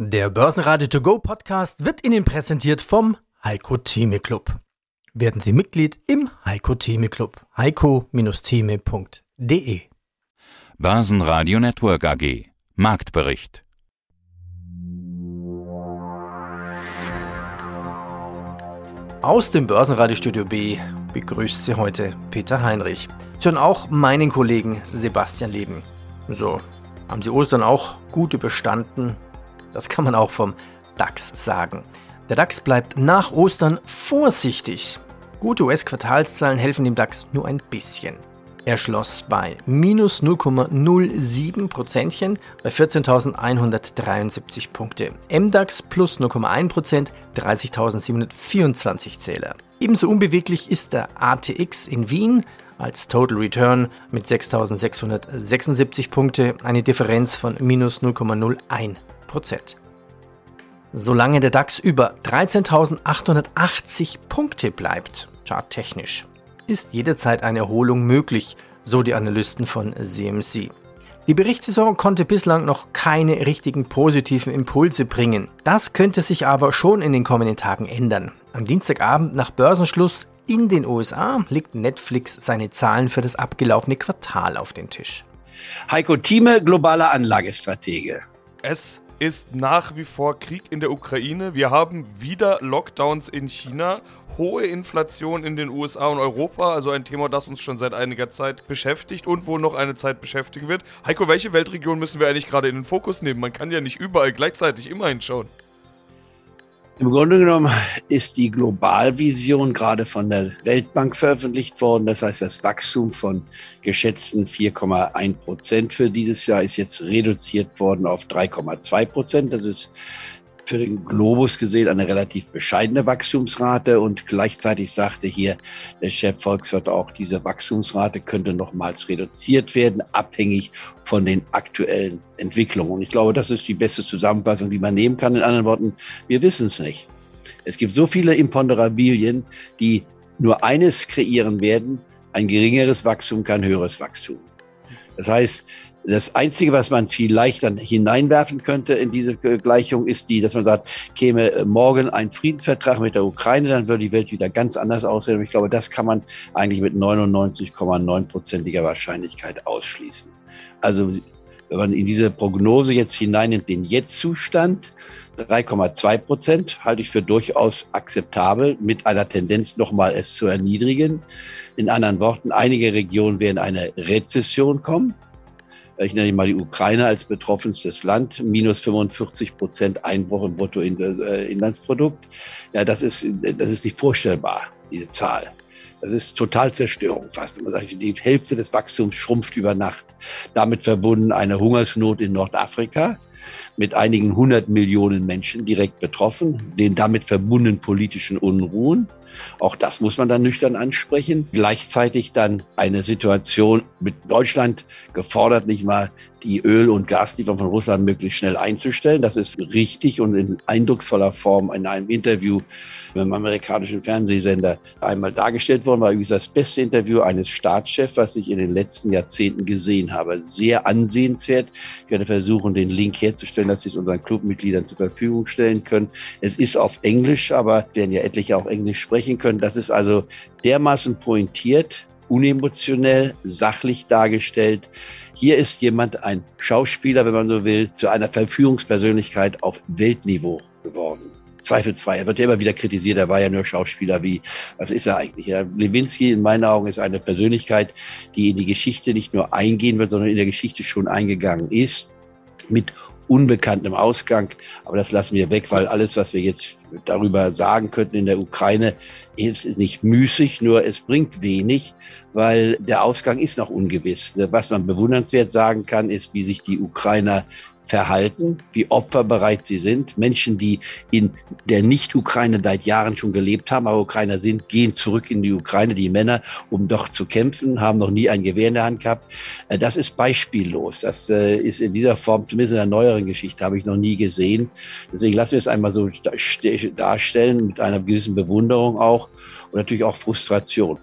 Der Börsenradio To Go Podcast wird Ihnen präsentiert vom Heiko Theme Club. Werden Sie Mitglied im Heiko Theme Club. heiko-theme.de Börsenradio Network AG Marktbericht Aus dem Börsenradiostudio B begrüßt Sie heute Peter Heinrich. Sie hören auch meinen Kollegen Sebastian Leben. So, haben Sie Ostern auch gut überstanden? Das kann man auch vom DAX sagen. Der DAX bleibt nach Ostern vorsichtig. Gute US-Quartalszahlen helfen dem DAX nur ein bisschen. Er schloss bei minus 0,07 Prozentchen bei 14.173 Punkte. MDAX plus 0,1 Prozent, 30.724 Zähler. Ebenso unbeweglich ist der ATX in Wien als Total Return mit 6.676 Punkte, eine Differenz von minus 0,01 Prozent. Solange der DAX über 13.880 Punkte bleibt, charttechnisch, ist jederzeit eine Erholung möglich, so die Analysten von CMC. Die Berichtssaison konnte bislang noch keine richtigen positiven Impulse bringen. Das könnte sich aber schon in den kommenden Tagen ändern. Am Dienstagabend nach Börsenschluss in den USA legt Netflix seine Zahlen für das abgelaufene Quartal auf den Tisch. Heiko Thieme, globaler Anlagestratege. Es ist nach wie vor Krieg in der Ukraine. Wir haben wieder Lockdowns in China, hohe Inflation in den USA und Europa, also ein Thema, das uns schon seit einiger Zeit beschäftigt und wohl noch eine Zeit beschäftigen wird. Heiko, welche Weltregion müssen wir eigentlich gerade in den Fokus nehmen? Man kann ja nicht überall gleichzeitig immer hinschauen. Im Grunde genommen ist die Globalvision gerade von der Weltbank veröffentlicht worden. Das heißt, das Wachstum von geschätzten 4,1 Prozent für dieses Jahr ist jetzt reduziert worden auf 3,2 Prozent. Das ist für den Globus gesehen eine relativ bescheidene Wachstumsrate und gleichzeitig sagte hier der Chef Volkswirt auch, diese Wachstumsrate könnte nochmals reduziert werden, abhängig von den aktuellen Entwicklungen. Und ich glaube, das ist die beste Zusammenfassung, die man nehmen kann. In anderen Worten, wir wissen es nicht. Es gibt so viele Imponderabilien, die nur eines kreieren werden, ein geringeres Wachstum, kein höheres Wachstum. Das heißt, das Einzige, was man vielleicht dann hineinwerfen könnte in diese Gleichung, ist die, dass man sagt, käme morgen ein Friedensvertrag mit der Ukraine, dann würde die Welt wieder ganz anders aussehen. Und ich glaube, das kann man eigentlich mit 99,9-prozentiger Wahrscheinlichkeit ausschließen. Also wenn man in diese Prognose jetzt hineinnimmt, den Jetzt-Zustand, 3,2 Prozent halte ich für durchaus akzeptabel, mit einer Tendenz nochmal es zu erniedrigen. In anderen Worten, einige Regionen werden eine Rezession kommen. Ich nenne mal die Ukraine als betroffenstes Land, minus 45 Prozent Einbruch im Bruttoinlandsprodukt. Ja, das ist, das ist nicht vorstellbar, diese Zahl. Das ist total Zerstörung fast. Man sagt, die Hälfte des Wachstums schrumpft über Nacht. Damit verbunden eine Hungersnot in Nordafrika mit einigen hundert Millionen Menschen direkt betroffen, den damit verbundenen politischen Unruhen. Auch das muss man dann nüchtern ansprechen. Gleichzeitig dann eine Situation mit Deutschland gefordert, nicht mal die Öl- und Gaslieferung von Russland möglichst schnell einzustellen. Das ist richtig und in eindrucksvoller Form in einem Interview mit einem amerikanischen Fernsehsender einmal dargestellt worden. War übrigens das beste Interview eines Staatschefs, was ich in den letzten Jahrzehnten gesehen habe. Sehr ansehenswert. Ich werde versuchen, den Link herzustellen, dass Sie es unseren Clubmitgliedern zur Verfügung stellen können. Es ist auf Englisch, aber werden ja etliche auch Englisch sprechen können. Das ist also dermaßen pointiert, unemotionell, sachlich dargestellt. Hier ist jemand, ein Schauspieler, wenn man so will, zu einer Verführungspersönlichkeit auf Weltniveau geworden. Zweifelsfrei. Er wird ja immer wieder kritisiert, er war ja nur Schauspieler wie, was ist er eigentlich? Ja, Lewinsky in meinen Augen ist eine Persönlichkeit, die in die Geschichte nicht nur eingehen wird, sondern in der Geschichte schon eingegangen ist. Mit unbekanntem Ausgang. Aber das lassen wir weg, weil alles, was wir jetzt darüber sagen könnten in der Ukraine, ist nicht müßig, nur es bringt wenig, weil der Ausgang ist noch ungewiss. Was man bewundernswert sagen kann, ist, wie sich die Ukrainer verhalten, wie opferbereit sie sind. Menschen, die in der Nicht-Ukraine seit Jahren schon gelebt haben, aber Ukrainer sind, gehen zurück in die Ukraine, die Männer, um dort zu kämpfen, haben noch nie ein Gewehr in der Hand gehabt. Äh, das ist beispiellos. Das äh, ist in dieser Form, zumindest in der neueren Geschichte, habe ich noch nie gesehen. Deswegen lassen wir es einmal so darstellen, mit einer gewissen Bewunderung auch und natürlich auch Frustration.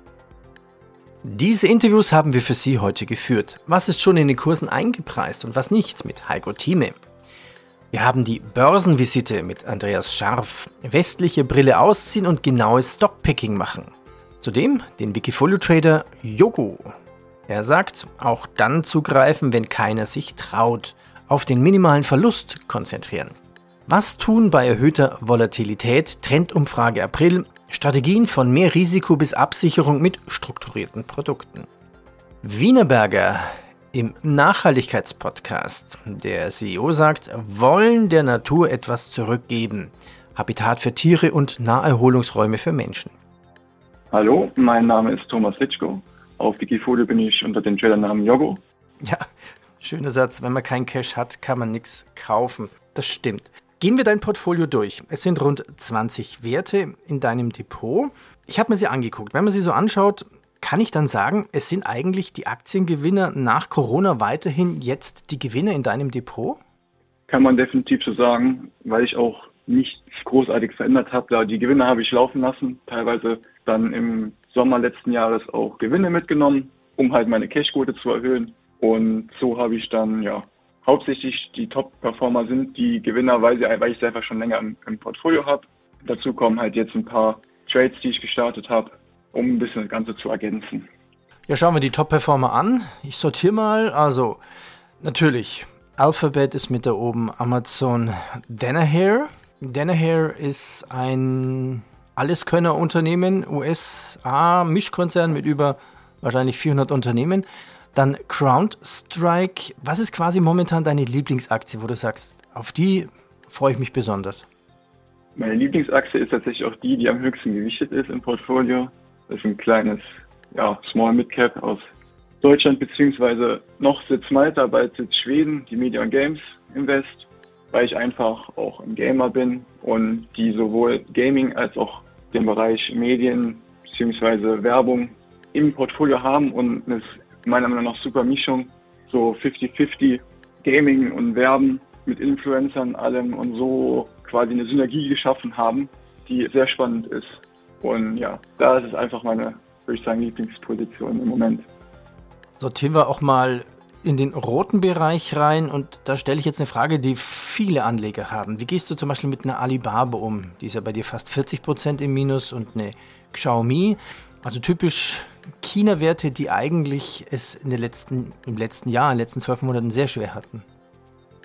Diese Interviews haben wir für Sie heute geführt. Was ist schon in den Kursen eingepreist und was nicht mit Heiko Thieme? Wir haben die Börsenvisite mit Andreas Scharf, westliche Brille ausziehen und genaues Stockpicking machen. Zudem den Wikifolio Trader Yogo. Er sagt, auch dann zugreifen, wenn keiner sich traut. Auf den minimalen Verlust konzentrieren. Was tun bei erhöhter Volatilität? Trendumfrage April. Strategien von mehr Risiko bis Absicherung mit strukturierten Produkten. Wienerberger im Nachhaltigkeitspodcast. Der CEO sagt, wollen der Natur etwas zurückgeben. Habitat für Tiere und Naherholungsräume für Menschen. Hallo, mein Name ist Thomas Litschko. Auf Wikifolio bin ich unter dem Trailernamen Yogo. Ja, schöner Satz. Wenn man kein Cash hat, kann man nichts kaufen. Das stimmt. Gehen wir dein Portfolio durch. Es sind rund 20 Werte in deinem Depot. Ich habe mir sie angeguckt. Wenn man sie so anschaut, kann ich dann sagen, es sind eigentlich die Aktiengewinner nach Corona weiterhin jetzt die Gewinner in deinem Depot? Kann man definitiv so sagen, weil ich auch nichts großartig verändert habe. Da die Gewinne habe ich laufen lassen, teilweise dann im Sommer letzten Jahres auch Gewinne mitgenommen, um halt meine Cashquote zu erhöhen. Und so habe ich dann ja hauptsächlich die Top-Performer sind die Gewinner, weil, sie, weil ich sie einfach schon länger im, im Portfolio habe. Dazu kommen halt jetzt ein paar Trades, die ich gestartet habe, um ein bisschen das Ganze zu ergänzen. Ja, schauen wir die Top-Performer an. Ich sortiere mal. Also, natürlich, Alphabet ist mit da oben, Amazon Danaher. Danaher ist ein Alleskönner-Unternehmen, USA-Mischkonzern mit über wahrscheinlich 400 Unternehmen. Dann CrowdStrike. Was ist quasi momentan deine Lieblingsaktie, wo du sagst, auf die freue ich mich besonders? Meine Lieblingsaktie ist tatsächlich auch die, die am höchsten gewichtet ist im Portfolio. Das ist ein kleines ja, Small Mid Cap aus Deutschland, beziehungsweise noch sitzt Malta, bald sitzt Schweden, die Media Games Invest, weil ich einfach auch ein Gamer bin und die sowohl Gaming als auch den Bereich Medien beziehungsweise Werbung im Portfolio haben und eine meiner Meinung nach super Mischung, so 50-50 Gaming und Werben mit Influencern allem und so quasi eine Synergie geschaffen haben, die sehr spannend ist. Und ja, da ist es einfach meine, würde ich sagen, Lieblingsposition im Moment. Sortieren wir auch mal in den roten Bereich rein und da stelle ich jetzt eine Frage, die viele Anleger haben. Wie gehst du zum Beispiel mit einer Alibaba um? Die ist ja bei dir fast 40 Prozent im Minus und eine Xiaomi. Also typisch China-Werte, die eigentlich es in den letzten, im letzten Jahr, in den letzten zwölf Monaten sehr schwer hatten.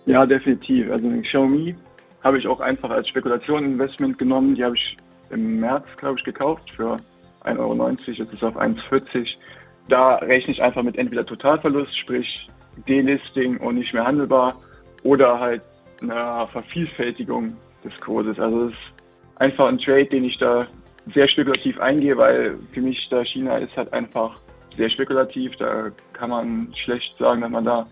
Ja, definitiv. Also eine Xiaomi habe ich auch einfach als Spekulationsinvestment genommen. Die habe ich im März, glaube ich, gekauft für 1,90 Euro. Jetzt ist es auf 1,40 Da rechne ich einfach mit entweder Totalverlust, sprich Delisting und nicht mehr handelbar, oder halt einer Vervielfältigung des Kurses. Also es ist einfach ein Trade, den ich da sehr spekulativ eingehe, weil für mich da China ist halt einfach sehr spekulativ. Da kann man schlecht sagen, dass man da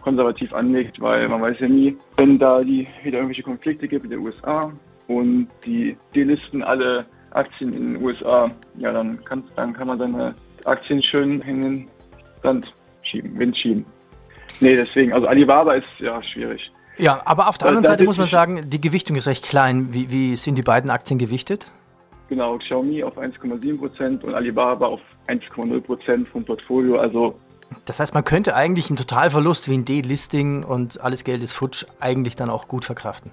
konservativ anlegt, weil man weiß ja nie, wenn da die wieder irgendwelche Konflikte gibt mit den USA und die delisten alle Aktien in den USA, ja, dann kann, dann kann man seine Aktien schön in den Sand schieben, Wind schieben. Nee, deswegen, also Alibaba ist ja schwierig. Ja, aber auf der anderen Seite muss man sagen, die Gewichtung ist recht klein. Wie, wie sind die beiden Aktien gewichtet? Genau, Xiaomi auf 1,7% und Alibaba auf 1,0% vom Portfolio. Also das heißt, man könnte eigentlich einen Totalverlust wie ein D-Listing und alles Geld ist futsch eigentlich dann auch gut verkraften.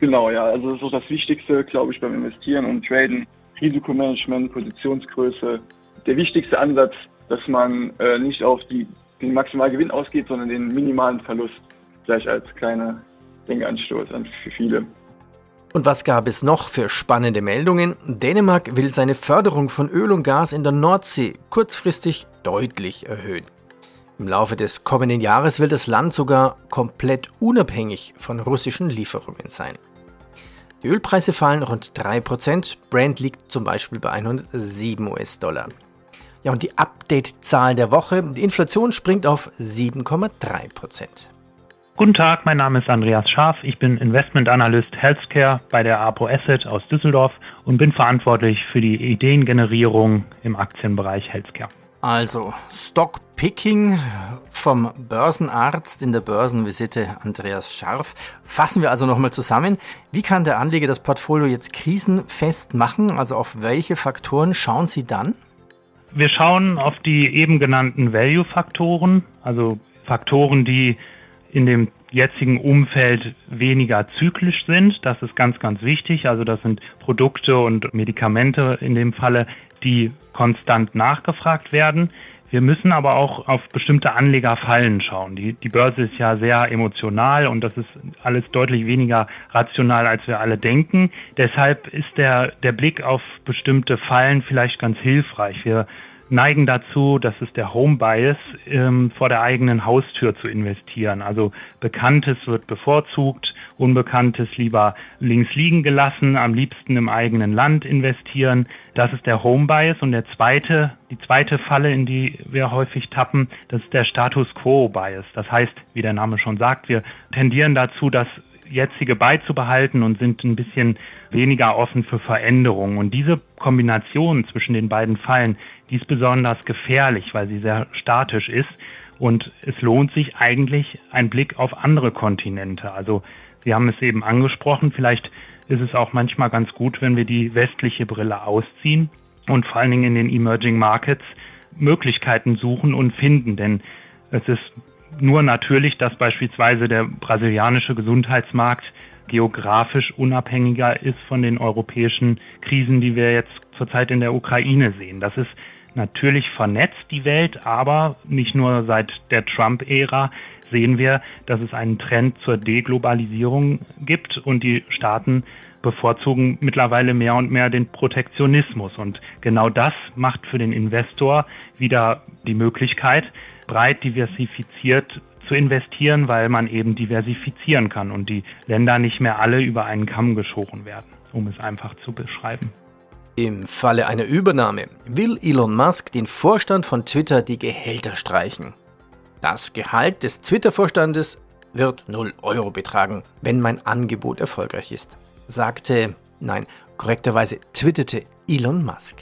Genau, ja. Also das ist auch das Wichtigste, glaube ich, beim Investieren und Traden. Risikomanagement, Positionsgröße. Der wichtigste Ansatz, dass man äh, nicht auf die, den Maximalgewinn ausgeht, sondern den minimalen Verlust. Gleich als kleiner Denkanstoß für viele. Und was gab es noch für spannende Meldungen? Dänemark will seine Förderung von Öl und Gas in der Nordsee kurzfristig deutlich erhöhen. Im Laufe des kommenden Jahres will das Land sogar komplett unabhängig von russischen Lieferungen sein. Die Ölpreise fallen rund 3%, Brent liegt zum Beispiel bei 107 US-Dollar. Ja, und die Update-Zahl der Woche, die Inflation springt auf 7,3%. Guten Tag, mein Name ist Andreas Scharf. Ich bin Investment Analyst Healthcare bei der Apo Asset aus Düsseldorf und bin verantwortlich für die Ideengenerierung im Aktienbereich Healthcare. Also Stockpicking vom Börsenarzt in der Börsenvisite Andreas Scharf. Fassen wir also nochmal zusammen. Wie kann der Anleger das Portfolio jetzt krisenfest machen? Also auf welche Faktoren schauen Sie dann? Wir schauen auf die eben genannten Value-Faktoren, also Faktoren, die in dem jetzigen Umfeld weniger zyklisch sind. Das ist ganz, ganz wichtig. Also das sind Produkte und Medikamente in dem Falle, die konstant nachgefragt werden. Wir müssen aber auch auf bestimmte Anlegerfallen schauen. Die, die Börse ist ja sehr emotional und das ist alles deutlich weniger rational, als wir alle denken. Deshalb ist der, der Blick auf bestimmte Fallen vielleicht ganz hilfreich. Wir neigen dazu, das ist der Home Bias, ähm, vor der eigenen Haustür zu investieren. Also Bekanntes wird bevorzugt, Unbekanntes lieber links liegen gelassen, am liebsten im eigenen Land investieren. Das ist der Home Bias. Und der zweite, die zweite Falle, in die wir häufig tappen, das ist der Status Quo Bias. Das heißt, wie der Name schon sagt, wir tendieren dazu, das jetzige beizubehalten und sind ein bisschen weniger offen für Veränderungen. Und diese Kombination zwischen den beiden Fallen, die ist besonders gefährlich, weil sie sehr statisch ist. Und es lohnt sich eigentlich ein Blick auf andere Kontinente. Also Sie haben es eben angesprochen, vielleicht ist es auch manchmal ganz gut, wenn wir die westliche Brille ausziehen und vor allen Dingen in den Emerging Markets Möglichkeiten suchen und finden. Denn es ist nur natürlich, dass beispielsweise der brasilianische Gesundheitsmarkt geografisch unabhängiger ist von den europäischen Krisen, die wir jetzt zurzeit in der Ukraine sehen. Das ist natürlich vernetzt, die Welt, aber nicht nur seit der Trump-Ära sehen wir, dass es einen Trend zur Deglobalisierung gibt und die Staaten bevorzugen mittlerweile mehr und mehr den Protektionismus. Und genau das macht für den Investor wieder die Möglichkeit, breit diversifiziert zu investieren, weil man eben diversifizieren kann und die Länder nicht mehr alle über einen Kamm geschoren werden, um es einfach zu beschreiben. Im Falle einer Übernahme will Elon Musk den Vorstand von Twitter die Gehälter streichen. Das Gehalt des Twitter-Vorstandes wird 0 Euro betragen, wenn mein Angebot erfolgreich ist, sagte, nein, korrekterweise twitterte Elon Musk.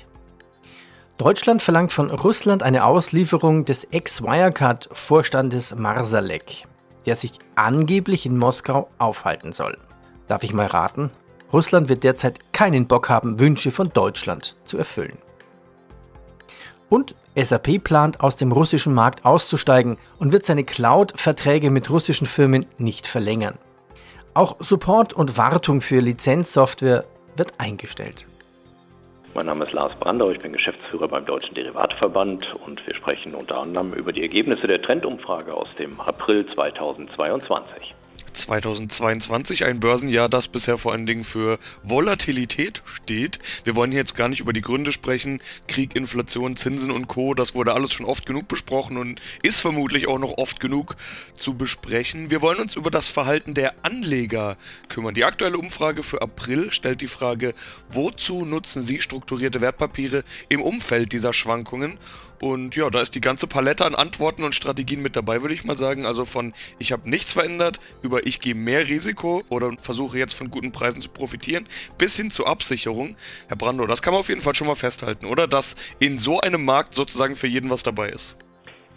Deutschland verlangt von Russland eine Auslieferung des Ex-Wirecard-Vorstandes Marsalek, der sich angeblich in Moskau aufhalten soll. Darf ich mal raten? Russland wird derzeit keinen Bock haben, Wünsche von Deutschland zu erfüllen. Und SAP plant aus dem russischen Markt auszusteigen und wird seine Cloud-Verträge mit russischen Firmen nicht verlängern. Auch Support und Wartung für Lizenzsoftware wird eingestellt. Mein Name ist Lars Brandau, ich bin Geschäftsführer beim Deutschen Derivatverband und wir sprechen unter anderem über die Ergebnisse der Trendumfrage aus dem April 2022. 2022 ein Börsenjahr, das bisher vor allen Dingen für Volatilität steht. Wir wollen hier jetzt gar nicht über die Gründe sprechen. Krieg, Inflation, Zinsen und Co. Das wurde alles schon oft genug besprochen und ist vermutlich auch noch oft genug zu besprechen. Wir wollen uns über das Verhalten der Anleger kümmern. Die aktuelle Umfrage für April stellt die Frage, wozu nutzen Sie strukturierte Wertpapiere im Umfeld dieser Schwankungen? Und ja, da ist die ganze Palette an Antworten und Strategien mit dabei, würde ich mal sagen. Also von ich habe nichts verändert über ich gehe mehr Risiko oder versuche jetzt von guten Preisen zu profitieren, bis hin zur Absicherung. Herr Brando, das kann man auf jeden Fall schon mal festhalten, oder? Dass in so einem Markt sozusagen für jeden was dabei ist.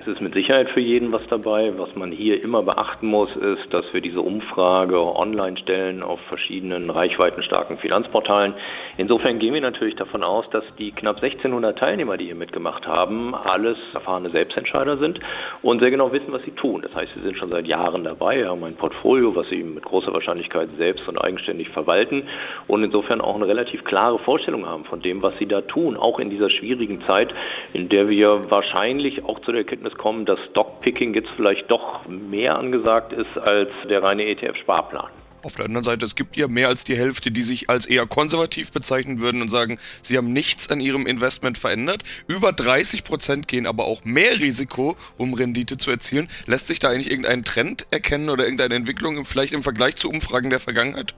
Es ist mit Sicherheit für jeden was dabei. Was man hier immer beachten muss, ist, dass wir diese Umfrage online stellen auf verschiedenen reichweitenstarken Finanzportalen. Insofern gehen wir natürlich davon aus, dass die knapp 1600 Teilnehmer, die hier mitgemacht haben, alles erfahrene Selbstentscheider sind und sehr genau wissen, was sie tun. Das heißt, sie sind schon seit Jahren dabei, haben ein Portfolio, was sie mit großer Wahrscheinlichkeit selbst und eigenständig verwalten und insofern auch eine relativ klare Vorstellung haben von dem, was sie da tun, auch in dieser schwierigen Zeit, in der wir wahrscheinlich auch zu der Erkenntnis Ergebnis kommen, dass Stockpicking jetzt vielleicht doch mehr angesagt ist als der reine ETF-Sparplan. Auf der anderen Seite, es gibt ja mehr als die Hälfte, die sich als eher konservativ bezeichnen würden und sagen, sie haben nichts an ihrem Investment verändert. Über 30 Prozent gehen aber auch mehr Risiko, um Rendite zu erzielen. Lässt sich da eigentlich irgendein Trend erkennen oder irgendeine Entwicklung vielleicht im Vergleich zu Umfragen der Vergangenheit?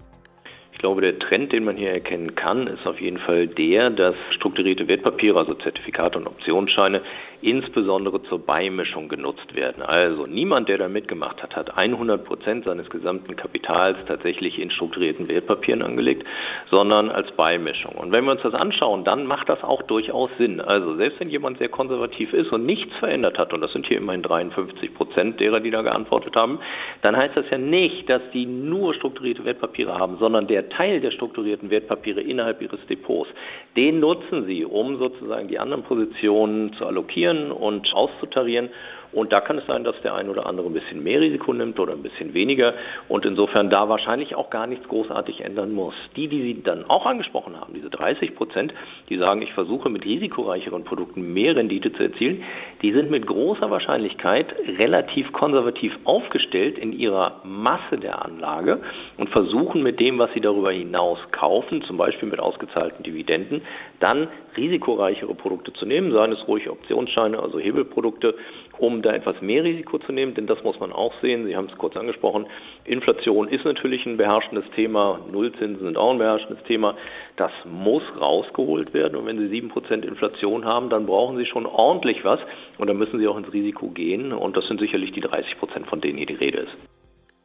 Ich glaube, der Trend, den man hier erkennen kann, ist auf jeden Fall der, dass strukturierte Wertpapiere, also Zertifikate und Optionsscheine, insbesondere zur Beimischung genutzt werden. Also niemand, der da mitgemacht hat, hat 100 Prozent seines gesamten Kapitals tatsächlich in strukturierten Wertpapieren angelegt, sondern als Beimischung. Und wenn wir uns das anschauen, dann macht das auch durchaus Sinn. Also selbst wenn jemand sehr konservativ ist und nichts verändert hat, und das sind hier immerhin 53 Prozent derer, die da geantwortet haben, dann heißt das ja nicht, dass die nur strukturierte Wertpapiere haben, sondern der Teil der strukturierten Wertpapiere innerhalb ihres Depots, den nutzen sie, um sozusagen die anderen Positionen zu allokieren und auszutarieren Und da kann es sein, dass der ein oder andere ein bisschen mehr Risiko nimmt oder ein bisschen weniger und insofern da wahrscheinlich auch gar nichts großartig ändern muss. Die, die Sie dann auch angesprochen haben, diese 30 Prozent, die sagen, ich versuche mit risikoreicheren Produkten mehr Rendite zu erzielen, die sind mit großer Wahrscheinlichkeit relativ konservativ aufgestellt in ihrer Masse der Anlage und versuchen mit dem, was sie darüber hinaus kaufen, zum Beispiel mit ausgezahlten Dividenden, dann risikoreichere Produkte zu nehmen, seien es ruhig Optionsscheine, also Hebelprodukte, um da etwas mehr Risiko zu nehmen, denn das muss man auch sehen. Sie haben es kurz angesprochen. Inflation ist natürlich ein beherrschendes Thema, Nullzinsen sind auch ein beherrschendes Thema. Das muss rausgeholt werden und wenn Sie 7% Inflation haben, dann brauchen Sie schon ordentlich was und dann müssen Sie auch ins Risiko gehen und das sind sicherlich die 30%, von denen hier die Rede ist.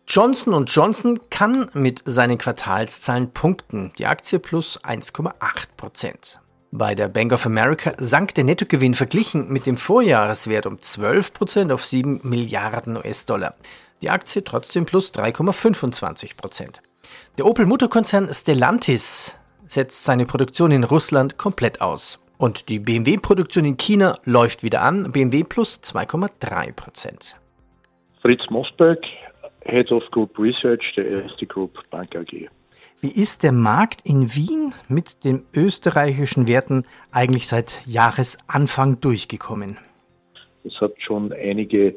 Johnson Johnson kann mit seinen Quartalszahlen punkten. Die Aktie plus 1,8 Prozent. Bei der Bank of America sank der Nettogewinn verglichen mit dem Vorjahreswert um 12 Prozent auf 7 Milliarden US-Dollar. Die Aktie trotzdem plus 3,25 Prozent. Der Opel-Mutterkonzern Stellantis setzt seine Produktion in Russland komplett aus. Und die BMW-Produktion in China läuft wieder an, BMW plus 2,3 Prozent. Fritz Mosberg, Head of Group Research der Erste Group Bank AG. Wie ist der Markt in Wien mit den österreichischen Werten eigentlich seit Jahresanfang durchgekommen? Es hat schon einige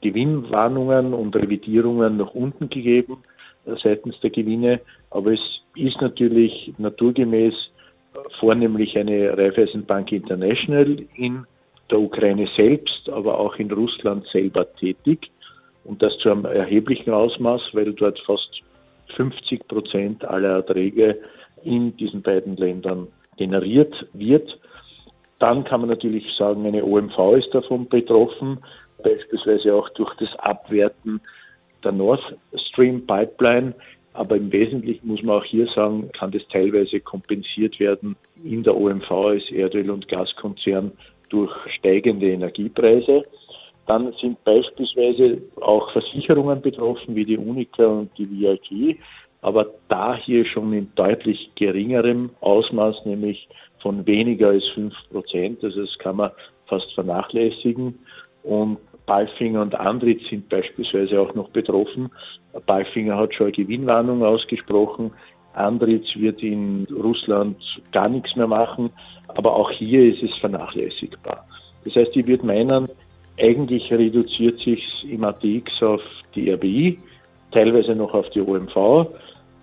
Gewinnwarnungen und Revidierungen nach unten gegeben äh, seitens der Gewinne, aber es ist natürlich naturgemäß vornehmlich eine Raiffeisenbank International in der Ukraine selbst, aber auch in Russland selber tätig und das zu einem erheblichen Ausmaß, weil dort fast 50 Prozent aller Erträge in diesen beiden Ländern generiert wird. Dann kann man natürlich sagen, eine OMV ist davon betroffen, beispielsweise auch durch das Abwerten der Nord Stream Pipeline. Aber im Wesentlichen muss man auch hier sagen, kann das teilweise kompensiert werden in der OMV als Erdöl- und Gaskonzern durch steigende Energiepreise. Dann sind beispielsweise auch Versicherungen betroffen, wie die Unica und die VIG, aber da hier schon in deutlich geringerem Ausmaß, nämlich von weniger als 5 Prozent. Also das kann man fast vernachlässigen. Und Balfinger und Andritz sind beispielsweise auch noch betroffen. Balfinger hat schon eine Gewinnwarnung ausgesprochen. Andritz wird in Russland gar nichts mehr machen. Aber auch hier ist es vernachlässigbar. Das heißt, ich würde meinen, eigentlich reduziert sich im ATX auf die RBI, teilweise noch auf die OMV,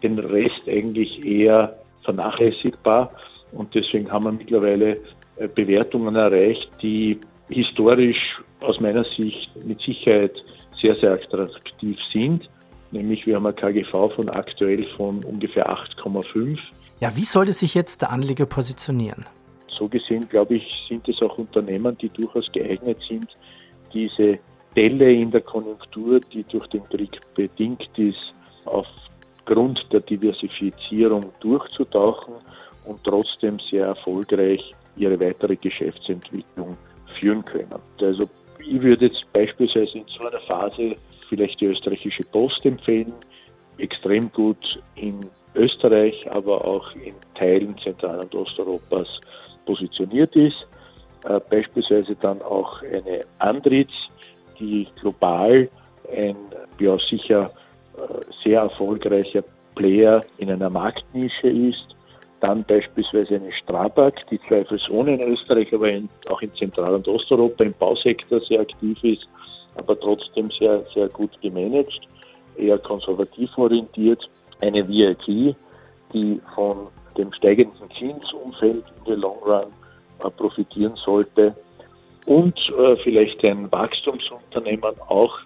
den Rest eigentlich eher vernachlässigbar. Und deswegen haben wir mittlerweile äh, Bewertungen erreicht, die historisch aus meiner Sicht mit Sicherheit sehr, sehr attraktiv sind. Nämlich wir haben ein KGV von aktuell von ungefähr 8,5. Ja, wie sollte sich jetzt der Anleger positionieren? So gesehen, glaube ich, sind es auch Unternehmen, die durchaus geeignet sind, diese Delle in der Konjunktur, die durch den Krieg bedingt ist, aufgrund der Diversifizierung durchzutauchen und trotzdem sehr erfolgreich ihre weitere Geschäftsentwicklung führen können. Also ich würde jetzt beispielsweise in so einer Phase vielleicht die österreichische Post empfehlen, extrem gut in Österreich, aber auch in Teilen Zentral- und Osteuropas positioniert ist. Äh, beispielsweise dann auch eine Andritz, die global ein ja, sicher äh, sehr erfolgreicher Player in einer Marktnische ist. Dann beispielsweise eine Strabag, die zweifelsohne in Österreich, aber in, auch in Zentral- und Osteuropa im Bausektor sehr aktiv ist, aber trotzdem sehr, sehr gut gemanagt, eher konservativ orientiert. Eine VIP, die von dem steigenden Zinsumfeld in der Long Run profitieren sollte und äh, vielleicht ein Wachstumsunternehmen auch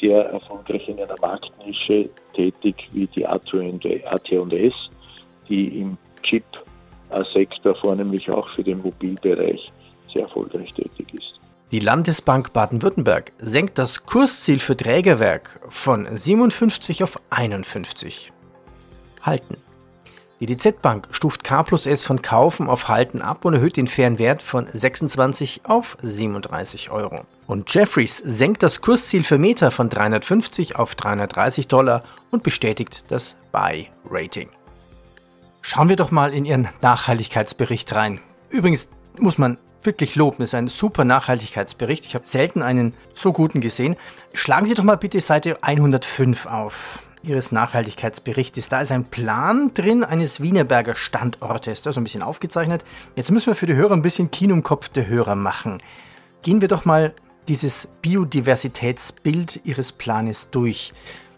sehr erfolgreich in einer Marktnische tätig wie die AT&S, die im Chip-Sektor vornehmlich auch für den Mobilbereich sehr erfolgreich tätig ist. Die Landesbank Baden-Württemberg senkt das Kursziel für Trägerwerk von 57 auf 51. Halten. Die DZ Bank stuft K plus S von Kaufen auf Halten ab und erhöht den fairen Wert von 26 auf 37 Euro. Und Jeffries senkt das Kursziel für Meta von 350 auf 330 Dollar und bestätigt das Buy-Rating. Schauen wir doch mal in Ihren Nachhaltigkeitsbericht rein. Übrigens muss man wirklich loben. Ist ein super Nachhaltigkeitsbericht. Ich habe selten einen so guten gesehen. Schlagen Sie doch mal bitte Seite 105 auf. Ihres Nachhaltigkeitsberichtes. Da ist ein Plan drin eines Wienerberger Standortes. Das ist ein bisschen aufgezeichnet. Jetzt müssen wir für die Hörer ein bisschen Kino im Kopf der Hörer machen. Gehen wir doch mal dieses Biodiversitätsbild Ihres Planes durch.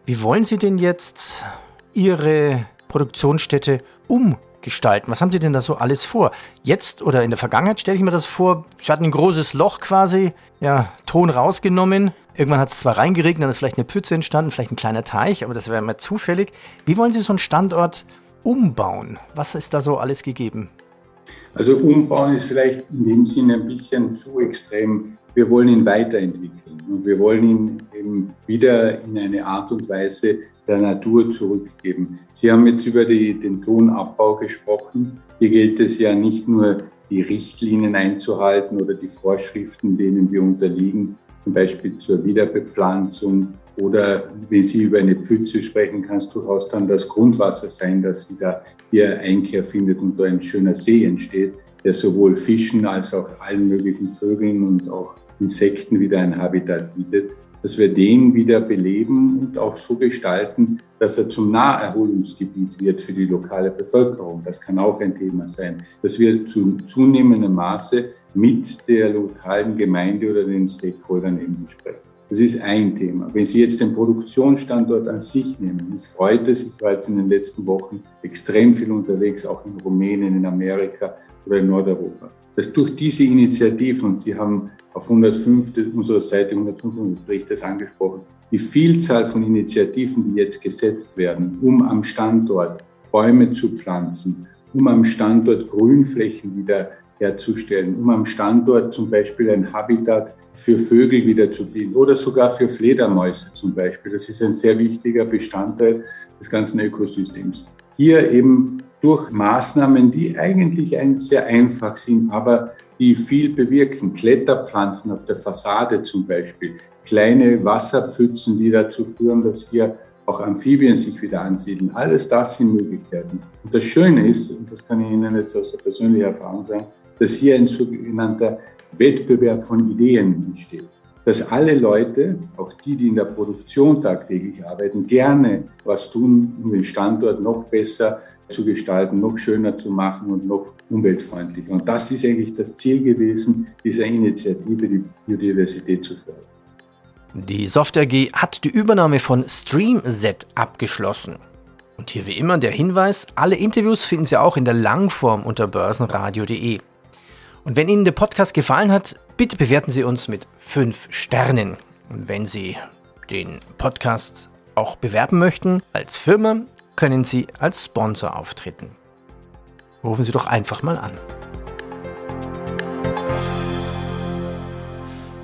Wie wollen Sie denn jetzt Ihre Produktionsstätte umgestalten? Was haben Sie denn da so alles vor? Jetzt oder in der Vergangenheit stelle ich mir das vor, Sie hatten ein großes Loch quasi, ja, Ton rausgenommen. Irgendwann hat es zwar reingeregnet, dann ist vielleicht eine Pfütze entstanden, vielleicht ein kleiner Teich, aber das wäre immer zufällig. Wie wollen Sie so einen Standort umbauen? Was ist da so alles gegeben? Also umbauen ist vielleicht in dem Sinne ein bisschen zu extrem. Wir wollen ihn weiterentwickeln und wir wollen ihn eben wieder in eine Art und Weise der Natur zurückgeben. Sie haben jetzt über die, den Tonabbau gesprochen. Hier gilt es ja nicht nur, die Richtlinien einzuhalten oder die Vorschriften, denen wir unterliegen, zum Beispiel zur Wiederbepflanzung oder wenn Sie über eine Pfütze sprechen, kann es durchaus dann das Grundwasser sein, das wieder hier Einkehr findet und da ein schöner See entsteht, der sowohl Fischen als auch allen möglichen Vögeln und auch Insekten wieder ein Habitat bietet dass wir den wieder beleben und auch so gestalten, dass er zum Naherholungsgebiet wird für die lokale Bevölkerung. Das kann auch ein Thema sein, dass wir zu zunehmendem Maße mit der lokalen Gemeinde oder den Stakeholdern eben sprechen. Das ist ein Thema. Wenn Sie jetzt den Produktionsstandort an sich nehmen, mich freut es, ich war jetzt in den letzten Wochen extrem viel unterwegs, auch in Rumänien, in Amerika oder in Nordeuropa, dass durch diese Initiativen, und Sie haben auf 105 unserer Seite 105 unseres Berichtes angesprochen, die Vielzahl von Initiativen, die jetzt gesetzt werden, um am Standort Bäume zu pflanzen, um am Standort Grünflächen wieder herzustellen, um am Standort zum Beispiel ein Habitat für Vögel wieder zu bilden oder sogar für Fledermäuse zum Beispiel. Das ist ein sehr wichtiger Bestandteil des ganzen Ökosystems. Hier eben durch Maßnahmen, die eigentlich sehr einfach sind, aber die viel bewirken. Kletterpflanzen auf der Fassade zum Beispiel, kleine Wasserpfützen, die dazu führen, dass hier auch Amphibien sich wieder ansiedeln. Alles das sind Möglichkeiten. Und das Schöne ist, und das kann ich Ihnen jetzt aus der persönlichen Erfahrung sagen, dass hier ein sogenannter Wettbewerb von Ideen entsteht. Dass alle Leute, auch die, die in der Produktion tagtäglich arbeiten, gerne was tun, um den Standort noch besser zu gestalten, noch schöner zu machen und noch umweltfreundlicher. Und das ist eigentlich das Ziel gewesen, dieser Initiative, die Biodiversität zu fördern. Die Software AG hat die Übernahme von StreamZ abgeschlossen. Und hier wie immer der Hinweis, alle Interviews finden Sie auch in der Langform unter börsenradio.de. Und wenn Ihnen der Podcast gefallen hat, bitte bewerten Sie uns mit 5 Sternen. Und wenn Sie den Podcast auch bewerben möchten als Firma, können Sie als Sponsor auftreten. Rufen Sie doch einfach mal an.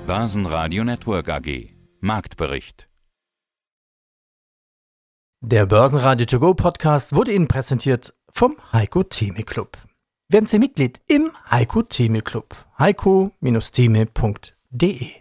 Börsenradio Network AG Marktbericht Der Börsenradio To Go Podcast wurde Ihnen präsentiert vom Heiko Theme Club. Werden Sie Mitglied im Heiko Theme Club. heiko-theme.de